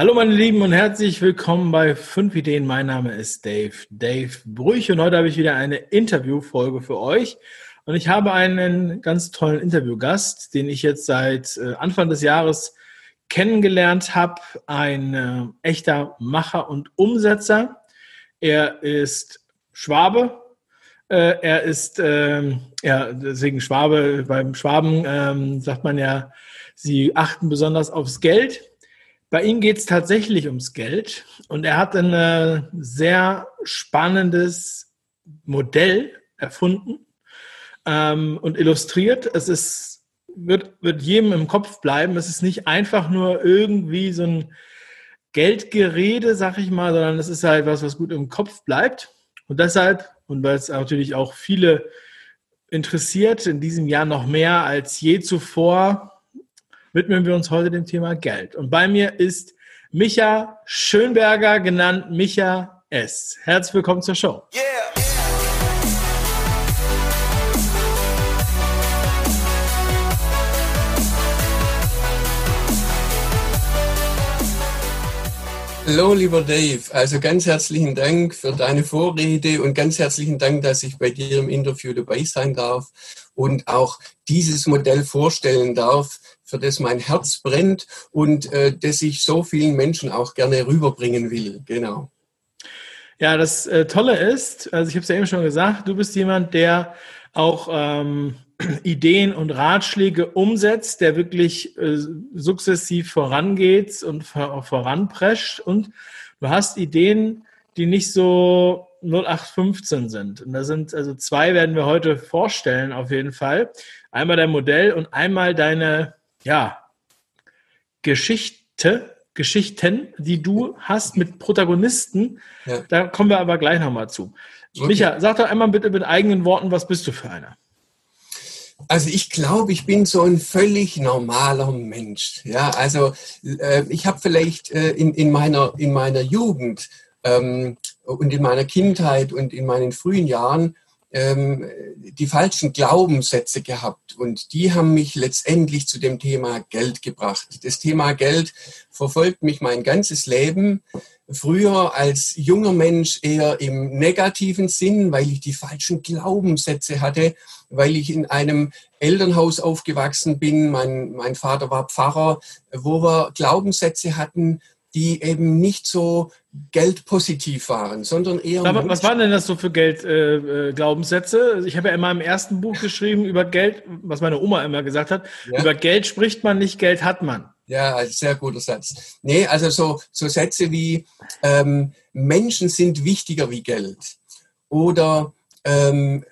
Hallo meine Lieben und herzlich willkommen bei 5 Ideen. Mein Name ist Dave, Dave Brüch und heute habe ich wieder eine Interviewfolge für euch. Und ich habe einen ganz tollen Interviewgast, den ich jetzt seit äh, Anfang des Jahres kennengelernt habe. Ein äh, echter Macher und Umsetzer. Er ist Schwabe. Äh, er ist, ähm, ja, deswegen Schwabe, beim Schwaben ähm, sagt man ja, sie achten besonders aufs Geld. Bei ihm geht es tatsächlich ums Geld und er hat ein äh, sehr spannendes Modell erfunden ähm, und illustriert. Es ist, wird, wird jedem im Kopf bleiben. Es ist nicht einfach nur irgendwie so ein Geldgerede, sag ich mal, sondern es ist halt was, was gut im Kopf bleibt. Und deshalb, und weil es natürlich auch viele interessiert, in diesem Jahr noch mehr als je zuvor, widmen wir uns heute dem Thema Geld. Und bei mir ist Micha Schönberger, genannt Micha S. Herzlich willkommen zur Show. Yeah. Hallo, lieber Dave. Also ganz herzlichen Dank für deine Vorrede und ganz herzlichen Dank, dass ich bei dir im Interview dabei sein darf und auch dieses Modell vorstellen darf, für das mein Herz brennt und äh, das ich so vielen Menschen auch gerne rüberbringen will. Genau. Ja, das äh, Tolle ist, also ich habe es ja eben schon gesagt, du bist jemand, der auch ähm, Ideen und Ratschläge umsetzt, der wirklich äh, sukzessiv vorangeht und vor, voranprescht und du hast Ideen, die nicht so 0815 sind. Und da sind also zwei werden wir heute vorstellen auf jeden Fall. Einmal dein Modell und einmal deine ja, Geschichte, Geschichten, die du hast mit Protagonisten. Ja. Da kommen wir aber gleich nochmal zu. Okay. Micha, sag doch einmal bitte mit eigenen Worten, was bist du für einer? Also ich glaube, ich bin so ein völlig normaler Mensch. Ja, also äh, ich habe vielleicht äh, in, in, meiner, in meiner Jugend ähm, und in meiner Kindheit und in meinen frühen Jahren ähm, die falschen Glaubenssätze gehabt und die haben mich letztendlich zu dem Thema Geld gebracht. Das Thema Geld verfolgt mich mein ganzes Leben. Früher als junger Mensch eher im negativen Sinn, weil ich die falschen Glaubenssätze hatte, weil ich in einem Elternhaus aufgewachsen bin. Mein, mein Vater war Pfarrer, wo wir Glaubenssätze hatten, die eben nicht so geldpositiv waren, sondern eher. Aber was waren denn das so für Geldglaubenssätze? Äh, äh ich habe ja in meinem ersten Buch geschrieben über Geld, was meine Oma immer gesagt hat. Ja. Über Geld spricht man nicht, Geld hat man. Ja, sehr guter Satz. Nee, also so, so Sätze wie ähm, Menschen sind wichtiger wie Geld. Oder ähm,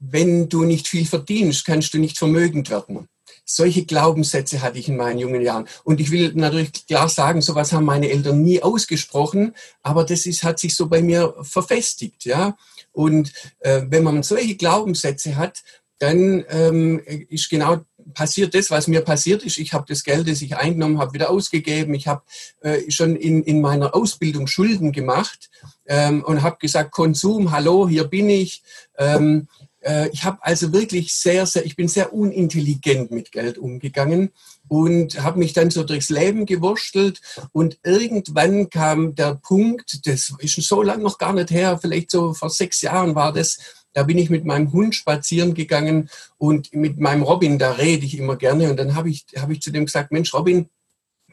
wenn du nicht viel verdienst, kannst du nicht vermögend werden. Solche Glaubenssätze hatte ich in meinen jungen Jahren. Und ich will natürlich klar sagen, sowas haben meine Eltern nie ausgesprochen, aber das ist, hat sich so bei mir verfestigt, ja. Und äh, wenn man solche Glaubenssätze hat, dann ähm, ist genau passiert das, was mir passiert ist. Ich habe das Geld, das ich eingenommen habe, wieder ausgegeben. Ich habe äh, schon in, in meiner Ausbildung Schulden gemacht ähm, und habe gesagt, Konsum, hallo, hier bin ich. Ähm, äh, ich habe also wirklich sehr, sehr, ich bin sehr unintelligent mit Geld umgegangen und habe mich dann so durchs Leben gewurstelt. Und irgendwann kam der Punkt, das ist schon so lange noch gar nicht her, vielleicht so vor sechs Jahren war das, da bin ich mit meinem Hund spazieren gegangen und mit meinem Robin, da rede ich immer gerne. Und dann habe ich, hab ich zu dem gesagt, Mensch Robin,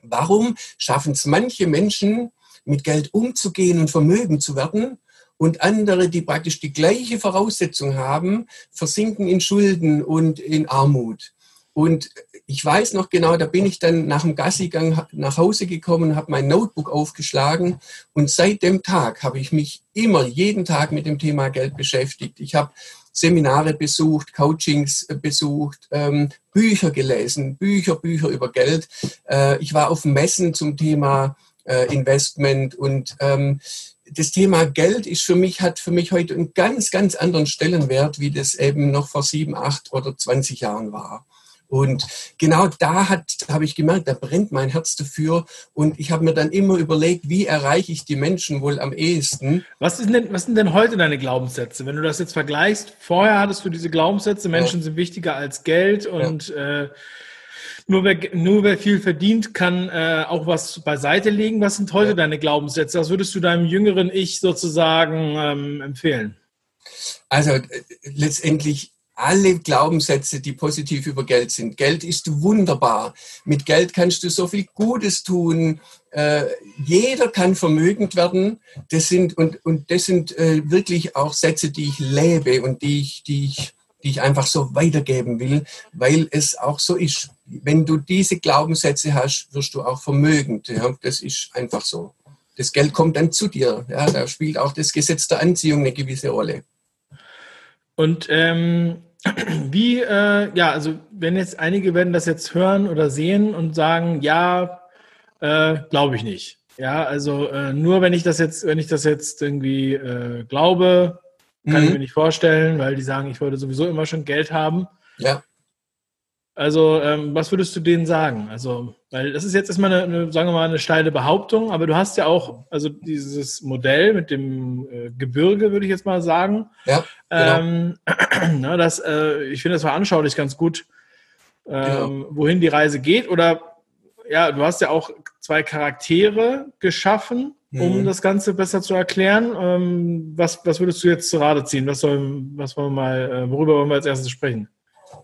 warum schaffen es manche Menschen, mit Geld umzugehen und vermögen zu werden und andere, die praktisch die gleiche Voraussetzung haben, versinken in Schulden und in Armut. Und ich weiß noch genau, da bin ich dann nach dem Gassigang nach Hause gekommen, habe mein Notebook aufgeschlagen und seit dem Tag habe ich mich immer jeden Tag mit dem Thema Geld beschäftigt. Ich habe Seminare besucht, Coachings besucht, ähm, Bücher gelesen, Bücher, Bücher über Geld. Äh, ich war auf Messen zum Thema äh, Investment und ähm, das Thema Geld ist für mich, hat für mich heute einen ganz, ganz anderen Stellenwert, wie das eben noch vor sieben, acht oder zwanzig Jahren war. Und genau da hat, habe ich gemerkt, da brennt mein Herz dafür. Und ich habe mir dann immer überlegt, wie erreiche ich die Menschen wohl am ehesten. Was, ist denn, was sind denn heute deine Glaubenssätze? Wenn du das jetzt vergleichst, vorher hattest du diese Glaubenssätze, Menschen ja. sind wichtiger als Geld und ja. äh, nur wer, nur wer viel verdient, kann äh, auch was beiseite legen. Was sind heute ja. deine Glaubenssätze? Was würdest du deinem jüngeren Ich sozusagen ähm, empfehlen? Also äh, letztendlich alle Glaubenssätze, die positiv über Geld sind. Geld ist wunderbar. Mit Geld kannst du so viel Gutes tun. Äh, jeder kann vermögend werden. Das sind, und, und das sind äh, wirklich auch Sätze, die ich lebe und die ich, die ich, die ich einfach so weitergeben will, weil es auch so ist. Wenn du diese Glaubenssätze hast, wirst du auch vermögend. Ja? Das ist einfach so. Das Geld kommt dann zu dir. Ja? Da spielt auch das Gesetz der Anziehung eine gewisse Rolle. Und ähm, wie, äh, ja, also wenn jetzt einige werden das jetzt hören oder sehen und sagen, ja, äh, glaube ich nicht. Ja, also äh, nur wenn ich das jetzt, wenn ich das jetzt irgendwie äh, glaube, kann mhm. ich mir nicht vorstellen, weil die sagen, ich wollte sowieso immer schon Geld haben. Ja. Also, ähm, was würdest du denen sagen? Also, weil das ist jetzt erstmal eine, eine, sagen wir mal, eine steile Behauptung, aber du hast ja auch, also dieses Modell mit dem äh, Gebirge, würde ich jetzt mal sagen. Ja. Genau. Ähm, na, das, äh, ich finde das veranschaulich ganz gut, ähm, genau. wohin die Reise geht. Oder ja, du hast ja auch zwei Charaktere geschaffen, um mhm. das Ganze besser zu erklären. Ähm, was, was würdest du jetzt zu Rate ziehen? Was, soll, was wollen wir mal, äh, worüber wollen wir als erstes sprechen?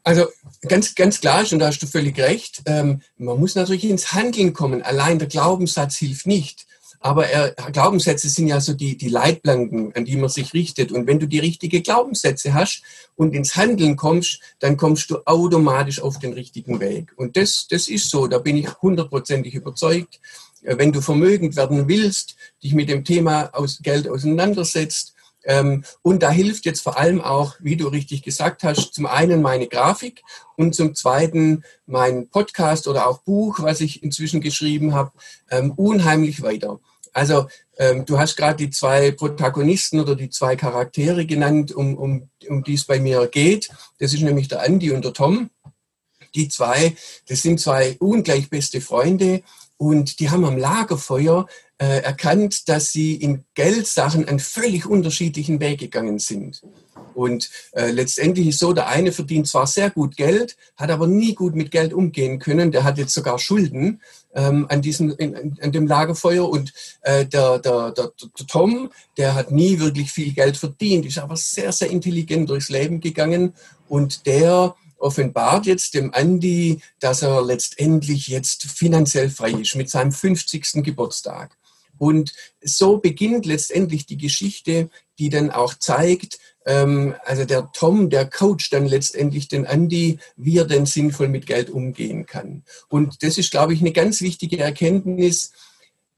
Also ganz, ganz klar, und da hast du völlig recht, ähm, man muss natürlich ins Handeln kommen. Allein der Glaubenssatz hilft nicht. Aber er, Glaubenssätze sind ja so die, die Leitplanken, an die man sich richtet. Und wenn du die richtigen Glaubenssätze hast und ins Handeln kommst, dann kommst du automatisch auf den richtigen Weg. Und das, das ist so, da bin ich hundertprozentig überzeugt. Äh, wenn du vermögend werden willst, dich mit dem Thema aus Geld auseinandersetzt, ähm, und da hilft jetzt vor allem auch, wie du richtig gesagt hast, zum einen meine Grafik und zum zweiten mein Podcast oder auch Buch, was ich inzwischen geschrieben habe, ähm, unheimlich weiter. Also ähm, du hast gerade die zwei Protagonisten oder die zwei Charaktere genannt, um, um, um die es bei mir geht. Das ist nämlich der Andi und der Tom. Die zwei, das sind zwei ungleich beste Freunde und die haben am Lagerfeuer äh, erkannt, dass sie in Geldsachen einen völlig unterschiedlichen Weg gegangen sind. Und äh, letztendlich ist so, der eine verdient zwar sehr gut Geld, hat aber nie gut mit Geld umgehen können. Der hat jetzt sogar Schulden ähm, an, diesem, in, an dem Lagerfeuer. Und äh, der, der, der, der Tom, der hat nie wirklich viel Geld verdient, ist aber sehr, sehr intelligent durchs Leben gegangen. Und der offenbart jetzt dem Andi, dass er letztendlich jetzt finanziell frei ist mit seinem 50. Geburtstag. Und so beginnt letztendlich die Geschichte, die dann auch zeigt, ähm, also der Tom, der Coach dann letztendlich den Andy, wie er denn sinnvoll mit Geld umgehen kann. Und das ist, glaube ich, eine ganz wichtige Erkenntnis,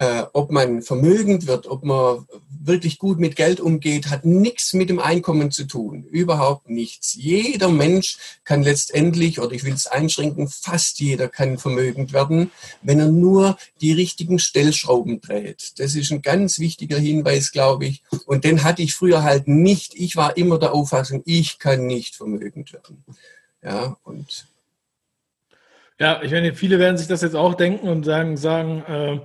äh, ob man vermögend wird, ob man wirklich gut mit Geld umgeht, hat nichts mit dem Einkommen zu tun. Überhaupt nichts. Jeder Mensch kann letztendlich, oder ich will es einschränken, fast jeder kann vermögend werden, wenn er nur die richtigen Stellschrauben dreht. Das ist ein ganz wichtiger Hinweis, glaube ich. Und den hatte ich früher halt nicht. Ich war immer der Auffassung, ich kann nicht vermögend werden. Ja, und ja, ich meine, viele werden sich das jetzt auch denken und sagen, sagen, äh,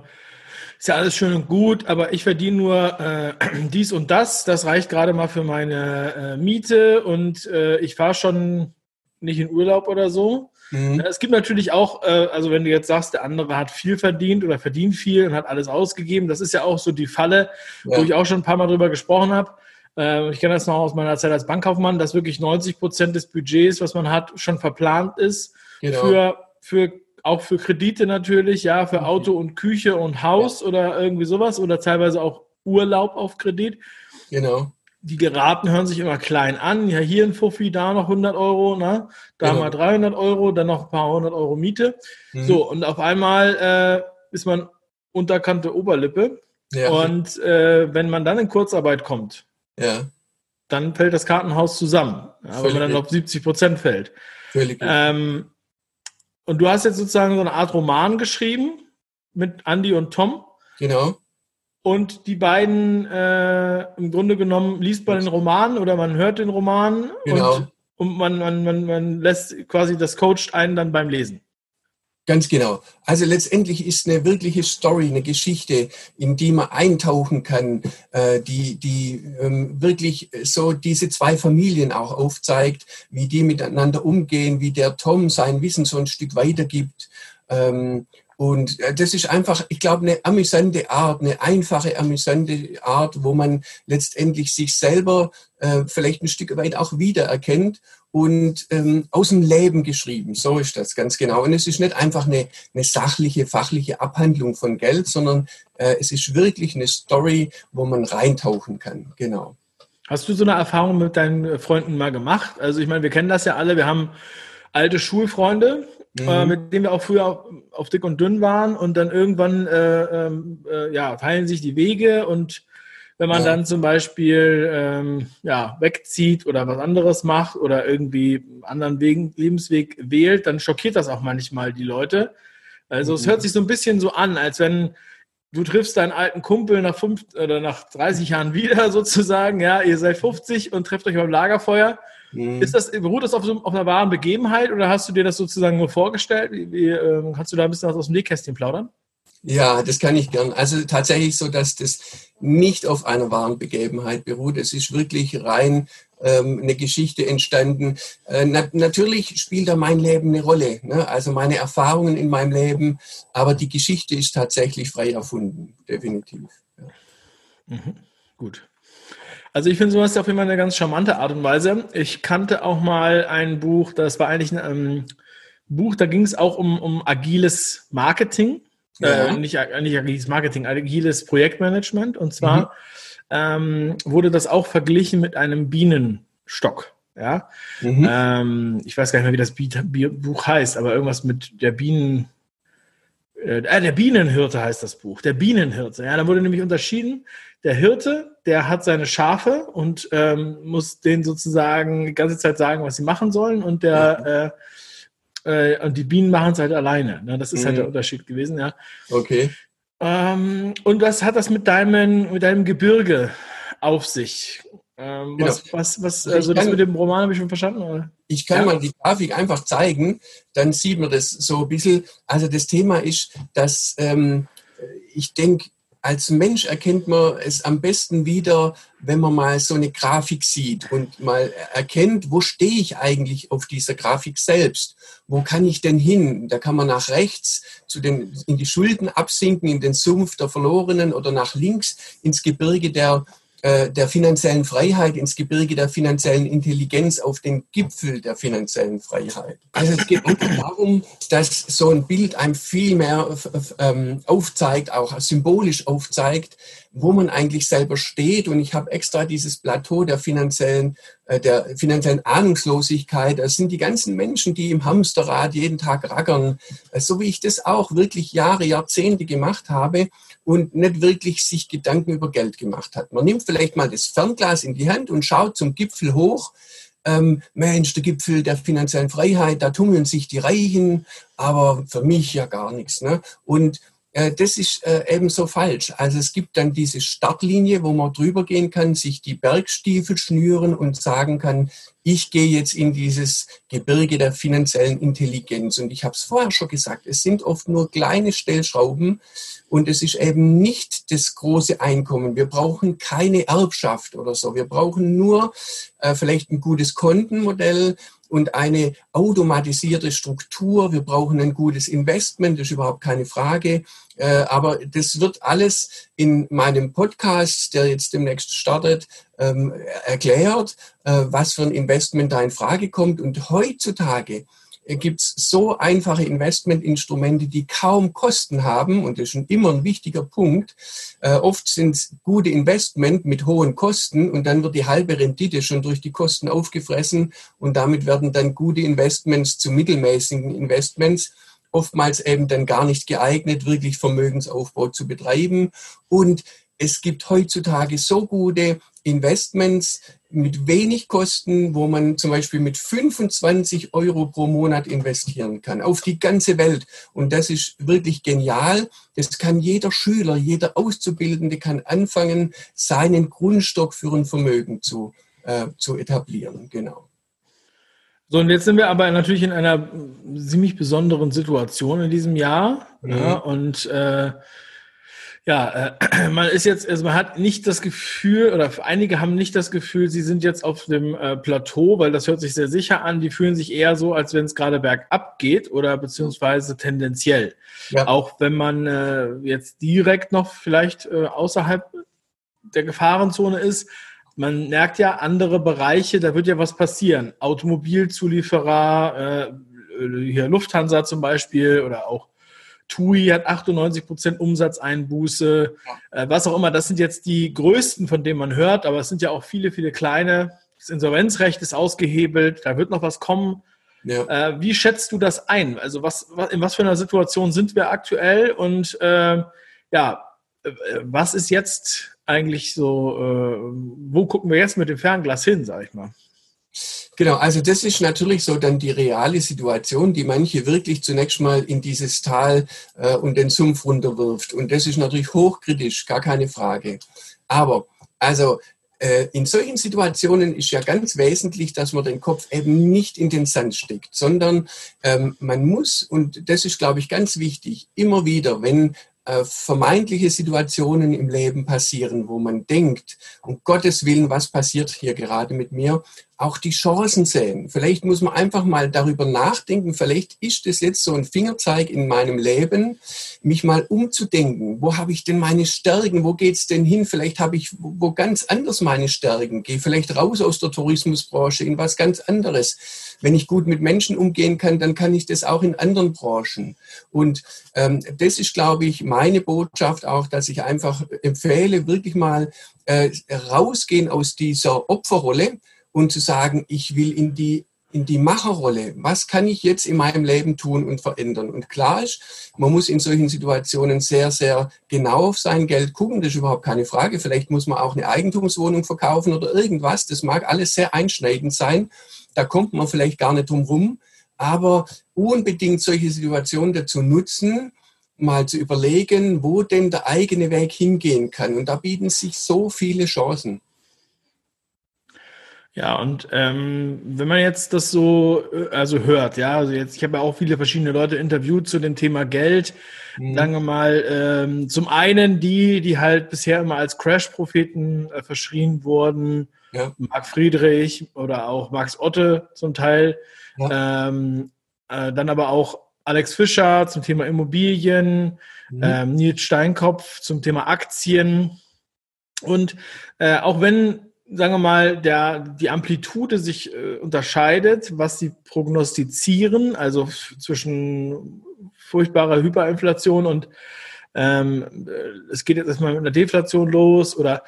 ist ja alles schön und gut, aber ich verdiene nur äh, dies und das. Das reicht gerade mal für meine äh, Miete und äh, ich fahre schon nicht in Urlaub oder so. Mhm. Es gibt natürlich auch, äh, also wenn du jetzt sagst, der andere hat viel verdient oder verdient viel und hat alles ausgegeben, das ist ja auch so die Falle, ja. wo ich auch schon ein paar Mal drüber gesprochen habe. Äh, ich kenne das noch aus meiner Zeit als Bankkaufmann, dass wirklich 90 Prozent des Budgets, was man hat, schon verplant ist genau. für, für auch für Kredite natürlich, ja, für Auto und Küche und Haus ja. oder irgendwie sowas oder teilweise auch Urlaub auf Kredit. Genau. Die Geraten hören sich immer klein an. Ja, hier ein Fuffi, da noch 100 Euro, ne? da genau. mal 300 Euro, dann noch ein paar hundert Euro Miete. Mhm. So, und auf einmal äh, ist man unterkante Oberlippe. Ja. Und äh, wenn man dann in Kurzarbeit kommt, ja. dann fällt das Kartenhaus zusammen. Ja, wenn man dann auf 70 Prozent fällt. Völlig ähm, und du hast jetzt sozusagen so eine Art Roman geschrieben mit Andy und Tom. Genau. Und die beiden, äh, im Grunde genommen, liest man den Roman oder man hört den Roman genau. und, und man, man, man, man lässt quasi das coacht einen dann beim Lesen. Ganz genau. Also letztendlich ist eine wirkliche Story, eine Geschichte, in die man eintauchen kann, äh, die, die ähm, wirklich so diese zwei Familien auch aufzeigt, wie die miteinander umgehen, wie der Tom sein Wissen so ein Stück weitergibt. Ähm, und äh, das ist einfach, ich glaube, eine amüsante Art, eine einfache, amüsante Art, wo man letztendlich sich selber äh, vielleicht ein Stück weit auch wiedererkennt und ähm, aus dem Leben geschrieben. So ist das ganz genau. Und es ist nicht einfach eine, eine sachliche, fachliche Abhandlung von Geld, sondern äh, es ist wirklich eine Story, wo man reintauchen kann. Genau. Hast du so eine Erfahrung mit deinen Freunden mal gemacht? Also ich meine, wir kennen das ja alle. Wir haben alte Schulfreunde, äh, mhm. mit dem wir auch früher auf, auf, dick und dünn waren und dann irgendwann äh, ähm, äh, ja, teilen sich die Wege und wenn man ja. dann zum Beispiel ähm, ja, wegzieht oder was anderes macht oder irgendwie einen anderen Wegen, Lebensweg wählt, dann schockiert das auch manchmal die Leute. Also mhm. es hört sich so ein bisschen so an, als wenn du triffst deinen alten Kumpel nach fünf oder nach 30 Jahren wieder sozusagen, ja, ihr seid 50 und trefft euch beim Lagerfeuer Mhm. Ist das, beruht das auf, so, auf, einer wahren Begebenheit oder hast du dir das sozusagen nur vorgestellt? Wie, wie, äh, kannst du da ein bisschen was aus dem Nähkästchen plaudern? Ja, das kann ich gern. Also tatsächlich so, dass das nicht auf einer wahren Begebenheit beruht. Es ist wirklich rein ähm, eine Geschichte entstanden. Äh, na, natürlich spielt da mein Leben eine Rolle, ne? also meine Erfahrungen in meinem Leben, aber die Geschichte ist tatsächlich frei erfunden, definitiv. Ja. Mhm. Gut. Also ich finde sowas auf jeden Fall eine ganz charmante Art und Weise. Ich kannte auch mal ein Buch, das war eigentlich ein ähm, Buch, da ging es auch um, um agiles Marketing. Ja. Äh, nicht, nicht agiles Marketing, agiles Projektmanagement. Und zwar mhm. ähm, wurde das auch verglichen mit einem Bienenstock. Ja? Mhm. Ähm, ich weiß gar nicht mehr, wie das Buch heißt, aber irgendwas mit der Bienen, äh, der Bienenhirte heißt das Buch. Der Bienenhirte. Ja, da wurde nämlich unterschieden der Hirte, der hat seine Schafe und ähm, muss denen sozusagen die ganze Zeit sagen, was sie machen sollen und der äh, äh, und die Bienen machen es halt alleine. Ne? Das ist mhm. halt der mhm. Unterschied gewesen, ja. Okay. Ähm, und was hat das mit deinem, mit deinem Gebirge auf sich? Ähm, genau. Was, was, was also, also das kann, mit dem Roman habe ich schon verstanden? Oder? Ich kann ja. mal die Grafik einfach zeigen, dann sieht man das so ein bisschen. Also das Thema ist, dass ähm, ich denke, als Mensch erkennt man es am besten wieder, wenn man mal so eine Grafik sieht und mal erkennt, wo stehe ich eigentlich auf dieser Grafik selbst? Wo kann ich denn hin? Da kann man nach rechts zu den, in die Schulden absinken, in den Sumpf der Verlorenen oder nach links ins Gebirge der äh, der finanziellen Freiheit ins Gebirge der finanziellen Intelligenz auf den Gipfel der finanziellen Freiheit. Also es geht darum, dass so ein Bild einem viel mehr ähm, aufzeigt, auch symbolisch aufzeigt, wo man eigentlich selber steht. Und ich habe extra dieses Plateau der finanziellen, äh, der finanziellen Ahnungslosigkeit. Das sind die ganzen Menschen, die im Hamsterrad jeden Tag raggern, äh, so wie ich das auch wirklich Jahre, Jahrzehnte gemacht habe und nicht wirklich sich Gedanken über Geld gemacht hat. Man nimmt vielleicht mal das Fernglas in die Hand und schaut zum Gipfel hoch. Ähm, Mensch, der Gipfel der finanziellen Freiheit, da tummeln sich die Reichen, aber für mich ja gar nichts. Ne? Und das ist äh, ebenso falsch. Also es gibt dann diese Startlinie, wo man drüber gehen kann, sich die Bergstiefel schnüren und sagen kann, ich gehe jetzt in dieses Gebirge der finanziellen Intelligenz. Und ich habe es vorher schon gesagt, es sind oft nur kleine Stellschrauben und es ist eben nicht das große Einkommen. Wir brauchen keine Erbschaft oder so. Wir brauchen nur äh, vielleicht ein gutes Kontenmodell und eine automatisierte Struktur. Wir brauchen ein gutes Investment, das ist überhaupt keine Frage. Äh, aber das wird alles in meinem Podcast, der jetzt demnächst startet, ähm, erklärt, äh, was für ein Investment da in Frage kommt. Und heutzutage gibt es so einfache Investmentinstrumente, die kaum Kosten haben, und das ist schon immer ein wichtiger Punkt. Äh, oft sind es gute Investment mit hohen Kosten und dann wird die halbe Rendite schon durch die Kosten aufgefressen und damit werden dann gute Investments zu mittelmäßigen Investments oftmals eben dann gar nicht geeignet, wirklich Vermögensaufbau zu betreiben. Und es gibt heutzutage so gute Investments mit wenig Kosten, wo man zum Beispiel mit 25 Euro pro Monat investieren kann, auf die ganze Welt. Und das ist wirklich genial. Das kann jeder Schüler, jeder Auszubildende kann anfangen, seinen Grundstock für ein Vermögen zu, äh, zu etablieren. Genau. So, und jetzt sind wir aber natürlich in einer ziemlich besonderen Situation in diesem Jahr. Mhm. Ja, und äh, ja, äh, man ist jetzt, also man hat nicht das Gefühl, oder einige haben nicht das Gefühl, sie sind jetzt auf dem äh, Plateau, weil das hört sich sehr sicher an. Die fühlen sich eher so, als wenn es gerade bergab geht oder beziehungsweise tendenziell. Ja. Auch wenn man äh, jetzt direkt noch vielleicht außerhalb der Gefahrenzone ist, man merkt ja andere Bereiche, da wird ja was passieren. Automobilzulieferer, hier Lufthansa zum Beispiel oder auch TUI hat 98 Prozent Umsatzeinbuße, ja. äh, was auch immer. Das sind jetzt die größten, von denen man hört, aber es sind ja auch viele, viele kleine. Das Insolvenzrecht ist ausgehebelt, da wird noch was kommen. Ja. Äh, wie schätzt du das ein? Also was, was, in was für einer Situation sind wir aktuell und äh, ja, äh, was ist jetzt eigentlich so, äh, wo gucken wir jetzt mit dem Fernglas hin, sag ich mal? Genau, also das ist natürlich so dann die reale Situation, die manche wirklich zunächst mal in dieses Tal äh, und den Sumpf runterwirft. Und das ist natürlich hochkritisch, gar keine Frage. Aber also äh, in solchen Situationen ist ja ganz wesentlich, dass man den Kopf eben nicht in den Sand steckt, sondern ähm, man muss, und das ist, glaube ich, ganz wichtig, immer wieder, wenn äh, vermeintliche Situationen im Leben passieren, wo man denkt, um Gottes Willen, was passiert hier gerade mit mir, auch die Chancen sehen. Vielleicht muss man einfach mal darüber nachdenken, vielleicht ist es jetzt so ein Fingerzeig in meinem Leben, mich mal umzudenken. Wo habe ich denn meine Stärken? Wo geht es denn hin? Vielleicht habe ich wo ganz anders meine Stärken. Gehe vielleicht raus aus der Tourismusbranche in was ganz anderes. Wenn ich gut mit Menschen umgehen kann, dann kann ich das auch in anderen Branchen. Und ähm, das ist, glaube ich, meine Botschaft auch, dass ich einfach empfehle, wirklich mal äh, rausgehen aus dieser Opferrolle und zu sagen, ich will in die in die Macherrolle. Was kann ich jetzt in meinem Leben tun und verändern? Und klar ist, man muss in solchen Situationen sehr, sehr genau auf sein Geld gucken. Das ist überhaupt keine Frage. Vielleicht muss man auch eine Eigentumswohnung verkaufen oder irgendwas. Das mag alles sehr einschneidend sein. Da kommt man vielleicht gar nicht drum rum. Aber unbedingt solche Situationen dazu nutzen, mal zu überlegen, wo denn der eigene Weg hingehen kann. Und da bieten sich so viele Chancen. Ja, und ähm, wenn man jetzt das so äh, also hört, ja, also jetzt, ich habe ja auch viele verschiedene Leute interviewt zu dem Thema Geld. Mhm. Sagen wir mal, ähm, zum einen die, die halt bisher immer als Crash-Propheten äh, verschrien wurden, ja. Marc Friedrich oder auch Max Otte zum Teil. Ja. Ähm, äh, dann aber auch Alex Fischer zum Thema Immobilien, mhm. ähm, Nils Steinkopf zum Thema Aktien. Und äh, auch wenn sagen wir mal, der, die Amplitude sich äh, unterscheidet, was sie prognostizieren, also zwischen furchtbarer Hyperinflation und ähm, äh, es geht jetzt erstmal mit einer Deflation los oder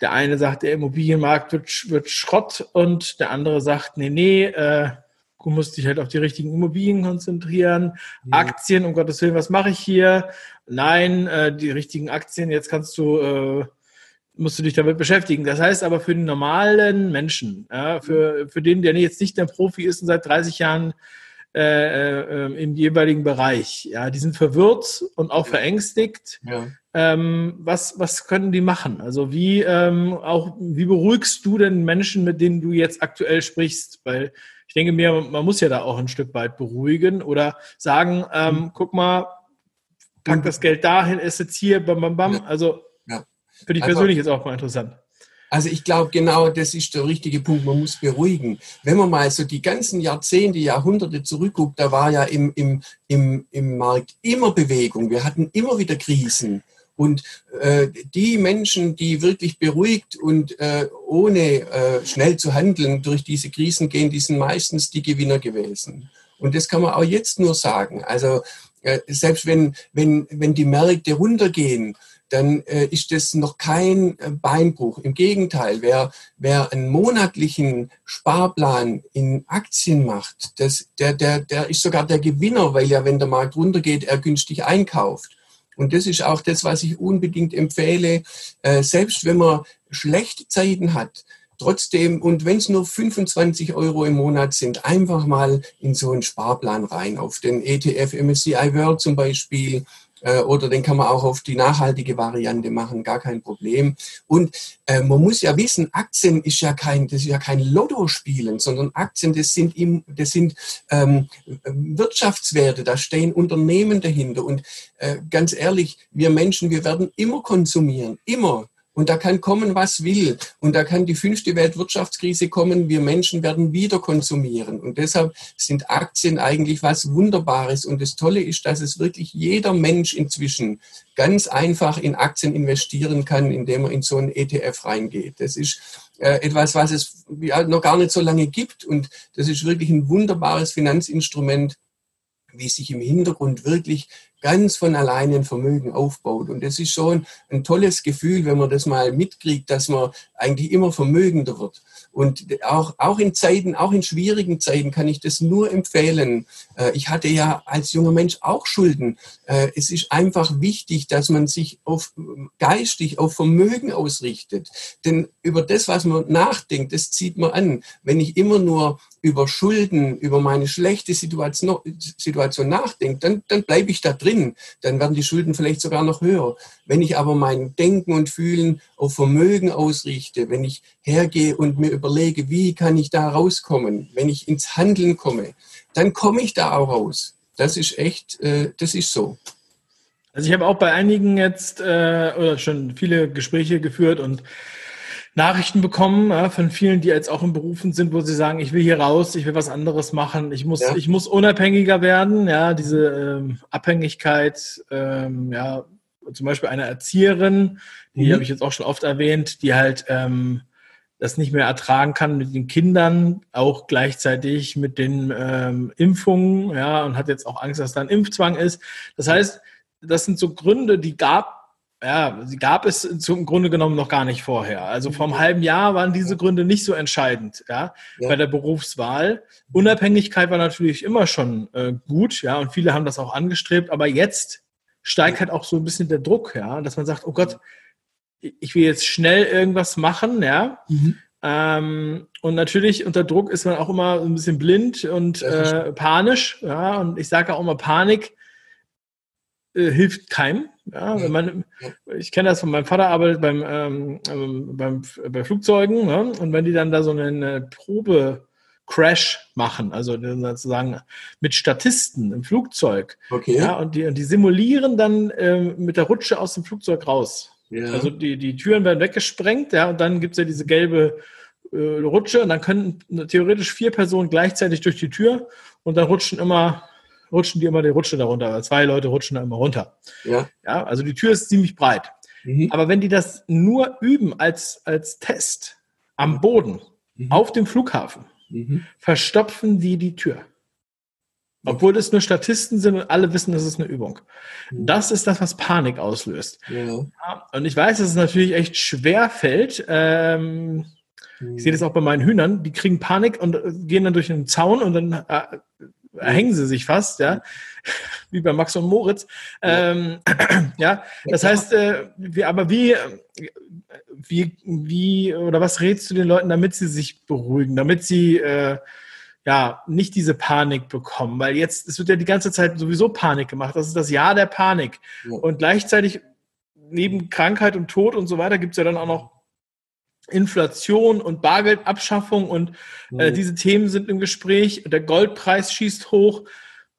der eine sagt, der Immobilienmarkt wird, wird Schrott und der andere sagt, nee, nee, äh, du musst dich halt auf die richtigen Immobilien konzentrieren. Mhm. Aktien, um Gottes Willen, was mache ich hier? Nein, äh, die richtigen Aktien, jetzt kannst du äh, musst du dich damit beschäftigen. Das heißt aber für den normalen Menschen, ja, für, für den, der jetzt nicht der Profi ist und seit 30 Jahren äh, äh, im jeweiligen Bereich, ja, die sind verwirrt und auch verängstigt. Ja. Ähm, was, was können die machen? Also wie ähm, auch, wie beruhigst du denn Menschen, mit denen du jetzt aktuell sprichst? Weil ich denke mir, man muss ja da auch ein Stück weit beruhigen oder sagen, ähm, mhm. guck mal, pack mhm. das Geld dahin, ist jetzt hier, bam, bam, bam. Also für dich also, persönlich ist auch mal interessant. Also ich glaube, genau das ist der richtige Punkt. Man muss beruhigen. Wenn man mal so die ganzen Jahrzehnte, Jahrhunderte zurückguckt, da war ja im, im, im, im Markt immer Bewegung. Wir hatten immer wieder Krisen. Und äh, die Menschen, die wirklich beruhigt und äh, ohne äh, schnell zu handeln durch diese Krisen gehen, die sind meistens die Gewinner gewesen. Und das kann man auch jetzt nur sagen. Also äh, selbst wenn, wenn, wenn die Märkte runtergehen, dann äh, ist das noch kein äh, Beinbruch. Im Gegenteil, wer, wer einen monatlichen Sparplan in Aktien macht, das, der, der, der ist sogar der Gewinner, weil ja, wenn der Markt runtergeht, er günstig einkauft. Und das ist auch das, was ich unbedingt empfehle, äh, selbst wenn man schlechte Zeiten hat, trotzdem, und wenn es nur 25 Euro im Monat sind, einfach mal in so einen Sparplan rein, auf den ETF MSCI World zum Beispiel Äh, oder den kann man auch auf die nachhaltige Variante machen, gar kein Problem. Und äh, man muss ja wissen, Aktien ist ja kein, das ist ja kein Lotto-Spielen, sondern Aktien, das sind, im, das sind ähm, Wirtschaftswerte, da stehen Unternehmen dahinter. Und äh, ganz ehrlich, wir Menschen, wir werden immer konsumieren, immer. Und da kann kommen, was will. Und da kann die fünfte Weltwirtschaftskrise kommen. Wir Menschen werden wieder konsumieren. Und deshalb sind Aktien eigentlich was Wunderbares. Und das Tolle ist, dass es wirklich jeder Mensch inzwischen ganz einfach in Aktien investieren kann, indem er in so einen ETF reingeht. Das ist äh, etwas, was es noch gar nicht so lange gibt. Und das ist wirklich ein wunderbares Finanzinstrument, wie sich im Hintergrund wirklich ganz von alleine ein Vermögen aufbaut. Und das ist schon ein tolles Gefühl, wenn man das mal mitkriegt, dass man eigentlich immer vermögender wird. Und auch, auch in Zeiten, auch in schwierigen Zeiten kann ich das nur empfehlen. Äh, ich hatte ja als junger Mensch auch Schulden. Äh, es ist einfach wichtig, dass man sich auf, geistig auf Vermögen ausrichtet. Denn über das, was man nachdenkt, das zieht man an. Wenn ich immer nur über Schulden, über meine schlechte Situation, Situation nachdenke, dann, dann bleibe ich da drin. Dann werden die Schulden vielleicht sogar noch höher. Wenn ich aber mein Denken und Fühlen auf Vermögen ausrichte, wenn ich hergehe und mir überlege, wie kann ich da rauskommen, wenn ich ins Handeln komme, dann komme ich da auch raus. Das ist echt, äh, das ist so. Also ich habe auch bei einigen jetzt äh, oder schon viele Gespräche geführt und Nachrichten bekommen ja, von vielen, die jetzt auch in Berufen sind, wo sie sagen, ich will hier raus, ich will was anderes machen, ich muss, ja. ich muss unabhängiger werden. Ja, diese ähm, Abhängigkeit, ähm, ja, zum Beispiel eine Erzieherin, die mhm. habe ich jetzt auch schon oft erwähnt, die halt ähm, das nicht mehr ertragen kann mit den Kindern, auch gleichzeitig mit den ähm, Impfungen, ja, und hat jetzt auch Angst, dass da ein Impfzwang ist. Das heißt, das sind so Gründe, die gab ja, sie gab es zum Grunde genommen noch gar nicht vorher. Also vor einem halben Jahr waren diese Gründe nicht so entscheidend, ja, ja. bei der Berufswahl. Unabhängigkeit war natürlich immer schon äh, gut, ja, und viele haben das auch angestrebt, aber jetzt steigt halt auch so ein bisschen der Druck, ja, dass man sagt, oh Gott, ich will jetzt schnell irgendwas machen, ja. Mhm. Ähm, und natürlich unter Druck ist man auch immer ein bisschen blind und äh, panisch, ja. Und ich sage auch immer, Panik äh, hilft keinem. Ja, wenn man, ich kenne das von meinem Vater, arbeitet beim, ähm, ähm, beim, bei Flugzeugen ne? und wenn die dann da so eine Probe Crash machen, also sozusagen mit Statisten im Flugzeug. Okay. Ja, und die, und die simulieren dann ähm, mit der Rutsche aus dem Flugzeug raus. Ja. Also die, die Türen werden weggesprengt, ja, und dann gibt es ja diese gelbe äh, Rutsche und dann können theoretisch vier Personen gleichzeitig durch die Tür und dann rutschen immer rutschen die immer die Rutsche darunter. Zwei Leute rutschen da immer runter. Ja. ja also die Tür ist ziemlich breit. Mhm. Aber wenn die das nur üben als, als Test am Boden, mhm. auf dem Flughafen, mhm. verstopfen die die Tür. Obwohl es nur Statisten sind und alle wissen, das ist eine Übung. Mhm. Das ist das, was Panik auslöst. Ja. Und ich weiß, dass es natürlich echt schwer fällt. Ähm, ich sehe das auch bei meinen Hühnern. Die kriegen Panik und gehen dann durch einen Zaun und dann äh, hängen sie sich fast, ja, wie bei Max und Moritz. Ähm, ja, das heißt, äh, wie, aber wie, wie, wie, oder was rätst du den Leuten, damit sie sich beruhigen, damit sie äh, ja nicht diese Panik bekommen? Weil jetzt, es wird ja die ganze Zeit sowieso Panik gemacht. Das ist das Jahr der Panik. Ja. Und gleichzeitig neben Krankheit und Tod und so weiter gibt es ja dann auch noch Inflation und Bargeldabschaffung und äh, mhm. diese Themen sind im Gespräch. Der Goldpreis schießt hoch.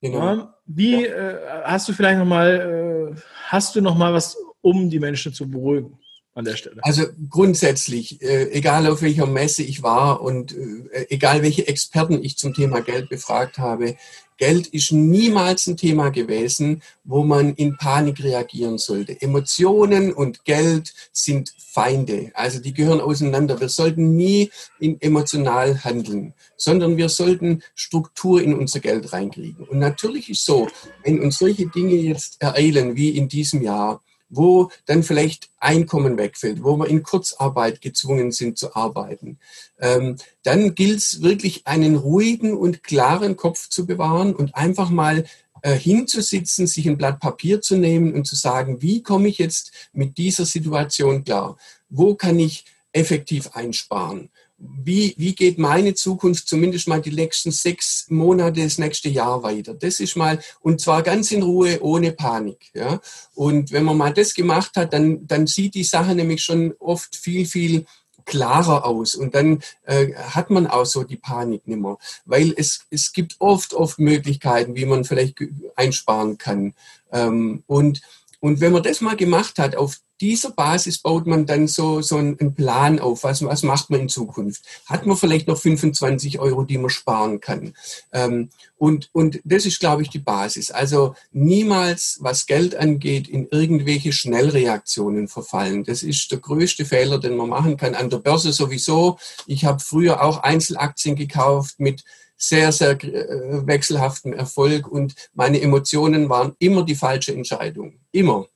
Genau. Wie ja. Äh, hast du vielleicht noch mal äh, hast du noch mal was, um die Menschen zu beruhigen? An der Stelle? Also grundsätzlich, äh, egal auf welcher Messe ich war und äh, egal welche Experten ich zum Thema Geld befragt habe, Geld ist niemals ein Thema gewesen, wo man in Panik reagieren sollte. Emotionen und Geld sind Feinde, also die gehören auseinander. Wir sollten nie emotional handeln, sondern wir sollten Struktur in unser Geld reinkriegen. Und natürlich ist so, wenn uns solche Dinge jetzt ereilen wie in diesem Jahr, wo dann vielleicht Einkommen wegfällt, wo wir in Kurzarbeit gezwungen sind zu arbeiten, ähm, dann gilt es wirklich einen ruhigen und klaren Kopf zu bewahren und einfach mal äh, hinzusitzen, sich ein Blatt Papier zu nehmen und zu sagen, wie komme ich jetzt mit dieser Situation klar? Wo kann ich effektiv einsparen? Wie, wie geht meine Zukunft zumindest mal die nächsten sechs Monate, das nächste Jahr weiter. Das ist mal, und zwar ganz in Ruhe, ohne Panik. Ja? Und wenn man mal das gemacht hat, dann, dann sieht die Sache nämlich schon oft viel, viel klarer aus und dann äh, hat man auch so die Panik nicht mehr, weil es, es gibt oft, oft Möglichkeiten, wie man vielleicht einsparen kann. Ähm, und, und wenn man das mal gemacht hat, auf dieser Basis baut man dann so, so einen Plan auf, was, was macht man in Zukunft. Hat man vielleicht noch 25 Euro, die man sparen kann. Ähm, und, und das ist, glaube ich, die Basis. Also niemals, was Geld angeht, in irgendwelche Schnellreaktionen verfallen. Das ist der größte Fehler, den man machen kann. An der Börse sowieso. Ich habe früher auch Einzelaktien gekauft mit sehr, sehr äh, wechselhaftem Erfolg und meine Emotionen waren immer die falsche Entscheidung. Immer.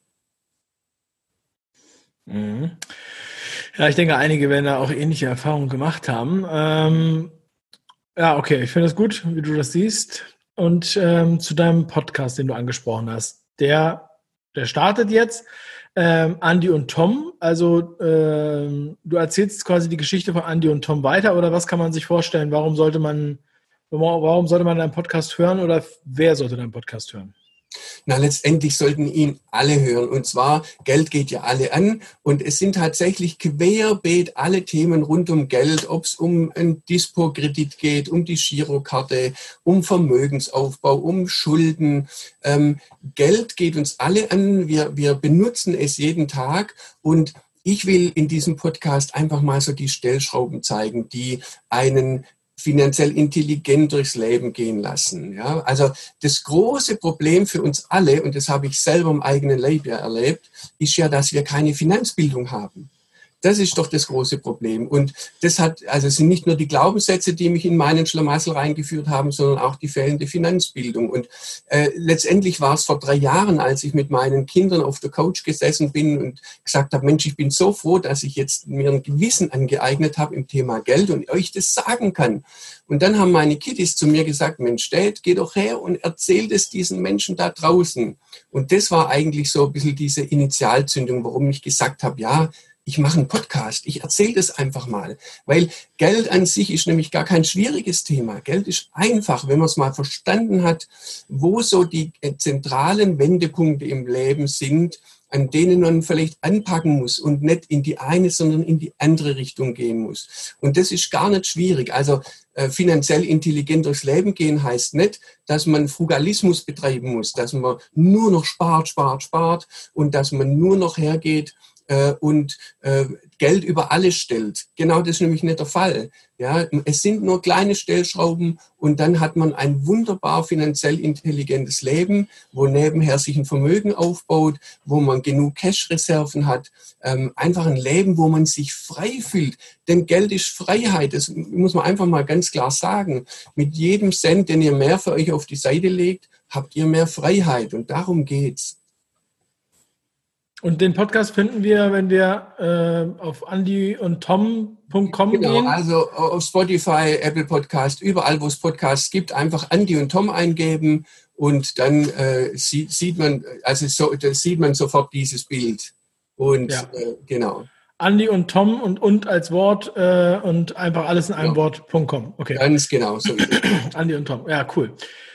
Mhm. Ja, ich denke, einige werden da auch ähnliche Erfahrungen gemacht haben. Ähm, ja, okay, ich finde es gut, wie du das siehst. Und ähm, zu deinem Podcast, den du angesprochen hast, der, der startet jetzt. Ähm, Andy und Tom, also ähm, du erzählst quasi die Geschichte von Andy und Tom weiter oder was kann man sich vorstellen? Warum sollte man, warum sollte man deinen Podcast hören oder wer sollte deinen Podcast hören? Na, letztendlich sollten ihn alle hören. Und zwar, Geld geht ja alle an. Und es sind tatsächlich querbeet alle Themen rund um Geld, ob es um ein Dispo-Kredit geht, um die Girokarte, um Vermögensaufbau, um Schulden. Ähm, Geld geht uns alle an. Wir, wir benutzen es jeden Tag. Und ich will in diesem Podcast einfach mal so die Stellschrauben zeigen, die einen finanziell intelligent durchs Leben gehen lassen. Ja? Also das große Problem für uns alle, und das habe ich selber im eigenen Leib ja erlebt, ist ja, dass wir keine Finanzbildung haben. Das ist doch das große Problem. Und das hat, also sind nicht nur die Glaubenssätze, die mich in meinen Schlamassel reingeführt haben, sondern auch die fehlende Finanzbildung. Und äh, letztendlich war es vor drei Jahren, als ich mit meinen Kindern auf der Couch gesessen bin und gesagt habe, Mensch, ich bin so froh, dass ich jetzt mir ein Gewissen angeeignet habe im Thema Geld und euch das sagen kann. Und dann haben meine Kiddies zu mir gesagt, Mensch, Dad, geh doch her und erzähl das diesen Menschen da draußen. Und das war eigentlich so ein bisschen diese Initialzündung, warum ich gesagt habe, ja, ich mache einen Podcast, ich erzähle das einfach mal. Weil Geld an sich ist nämlich gar kein schwieriges Thema. Geld ist einfach, wenn man es mal verstanden hat, wo so die äh, zentralen Wendepunkte im Leben sind, an denen man vielleicht anpacken muss und nicht in die eine, sondern in die andere Richtung gehen muss. Und das ist gar nicht schwierig. Also äh, finanziell intelligent durchs Leben gehen heißt nicht, dass man Frugalismus betreiben muss, dass man nur noch spart, spart, spart und dass man nur noch hergeht äh, und äh, Geld über alles stellt. Genau das ist nämlich nicht der Fall. Ja, es sind nur kleine Stellschrauben und dann hat man ein wunderbar finanziell intelligentes Leben, wo nebenher sich ein Vermögen aufbaut, wo man genug Cash-Reserven hat. Ähm, einfach ein Leben, wo man sich frei fühlt. Denn Geld ist Freiheit. Das muss man einfach mal ganz klar sagen. Mit jedem Cent, den ihr mehr für euch auf die Seite legt, habt ihr mehr Freiheit. Und darum geht's. Und den Podcast finden wir, wenn wir äh, auf Andy und Tom.com genau, gehen. Also auf Spotify, Apple Podcast, überall, wo es Podcasts gibt, einfach Andy und Tom eingeben und dann äh, sieht, sieht, man, also so, sieht man sofort dieses Bild. Und ja. äh, genau. Andy und Tom und und als Wort äh, und einfach alles in einem ja. Wort.com. Okay. Ganz genau. So Andy und Tom. Ja, cool.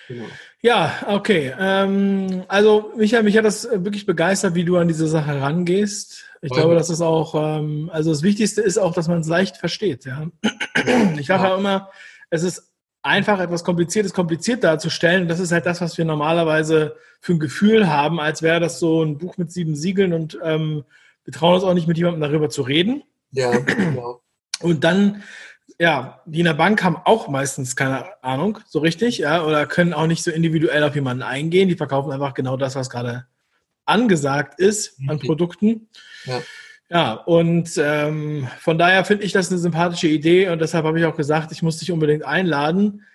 Genau. Ja, okay. Ähm, also Michael, mich hat das wirklich begeistert, wie du an diese Sache rangehst. Ich glaube, das ist auch, ähm, also das Wichtigste ist auch, dass man es leicht versteht. Ja? Ich sage ja immer, es ist einfach etwas Kompliziertes kompliziert darzustellen. das ist halt das, was wir normalerweise für ein Gefühl haben, als wäre das so ein Buch mit sieben Siegeln und ähm, wir trauen uns auch nicht mit jemandem darüber zu reden. Ja, genau. Und dann ja, die in der Bank haben auch meistens keine Ahnung, so richtig, ja, oder können auch nicht so individuell auf jemanden eingehen. Die verkaufen einfach genau das, was gerade angesagt ist an mhm. Produkten. Ja. Ja, und ähm, von daher finde ich das eine sympathische Idee und deshalb habe ich auch gesagt, ich muss dich unbedingt einladen,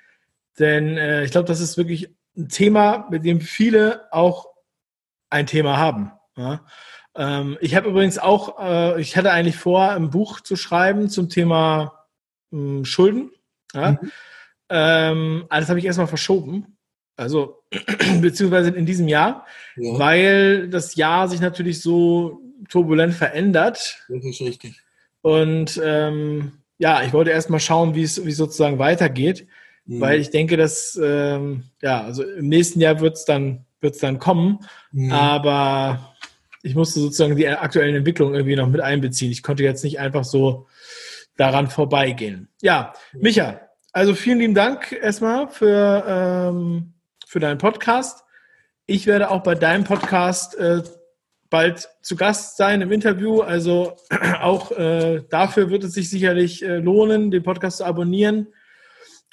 denn äh, ich glaube, das ist wirklich ein Thema, mit dem viele auch ein Thema haben. Ja? Ähm, ich habe übrigens auch, äh, ich hatte eigentlich vor, ein Buch zu schreiben zum Thema ähm, Schulden. Ja? Mhm. Ähm, alles habe ich erstmal verschoben. Also, beziehungsweise in diesem Jahr, ja. weil das Jahr sich natürlich so turbulent verändert. Das ist richtig. Und ähm, ja, ich wollte erst mal schauen, wie es, wie es sozusagen weitergeht, mhm. weil ich denke, dass, ähm, ja, also im nächsten Jahr wird es dann, wird's dann kommen, mhm. aber ich musste sozusagen die aktuellen Entwicklungen irgendwie noch mit einbeziehen. Ich konnte jetzt nicht einfach so daran vorbeigehen. Ja, Micha, also vielen lieben Dank erstmal für, ähm, für deinen Podcast. Ich werde auch bei deinem Podcast äh, bald zu Gast sein im Interview. Also auch äh, dafür wird es sich sicherlich äh, lohnen, den Podcast zu abonnieren.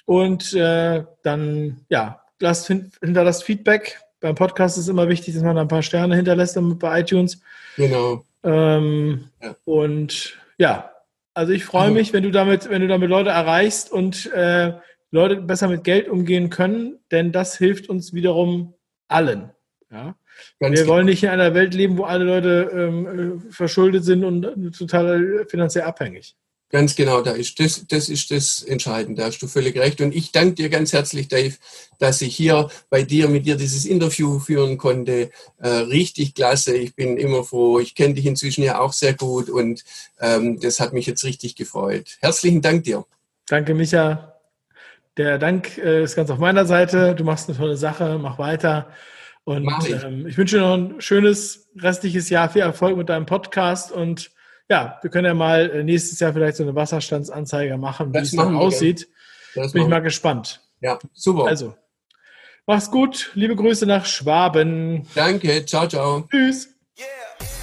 Und äh, dann, ja, lasst hinterlasst Feedback. Beim Podcast ist immer wichtig, dass man ein paar Sterne hinterlässt bei iTunes. Genau. Ähm, ja. Und ja, also ich freue also. mich, wenn du damit, wenn du damit Leute erreichst und äh, Leute besser mit Geld umgehen können, denn das hilft uns wiederum allen. Ja? Ganz wir wollen nicht in einer Welt leben, wo alle Leute ähm, verschuldet sind und total finanziell abhängig. Ganz genau, da ist das, das ist das Entscheidende, da hast du völlig recht. Und ich danke dir ganz herzlich, Dave, dass ich hier bei dir mit dir dieses Interview führen konnte. Äh, richtig klasse, ich bin immer froh. Ich kenne dich inzwischen ja auch sehr gut und ähm, das hat mich jetzt richtig gefreut. Herzlichen Dank dir. Danke, Micha. Der Dank äh, ist ganz auf meiner Seite. Du machst eine tolle Sache, mach weiter. Und ich. Ähm, ich wünsche dir noch ein schönes restliches Jahr, viel Erfolg mit deinem Podcast und ja, wir können ja mal äh, nächstes Jahr vielleicht so eine Wasserstandsanzeige machen, wie das es dann aussieht. Bin ich mal gespannt. Ja, super. Also, mach's gut. Liebe Grüße nach Schwaben. Danke. Ciao, ciao. Tschüss. Yeah.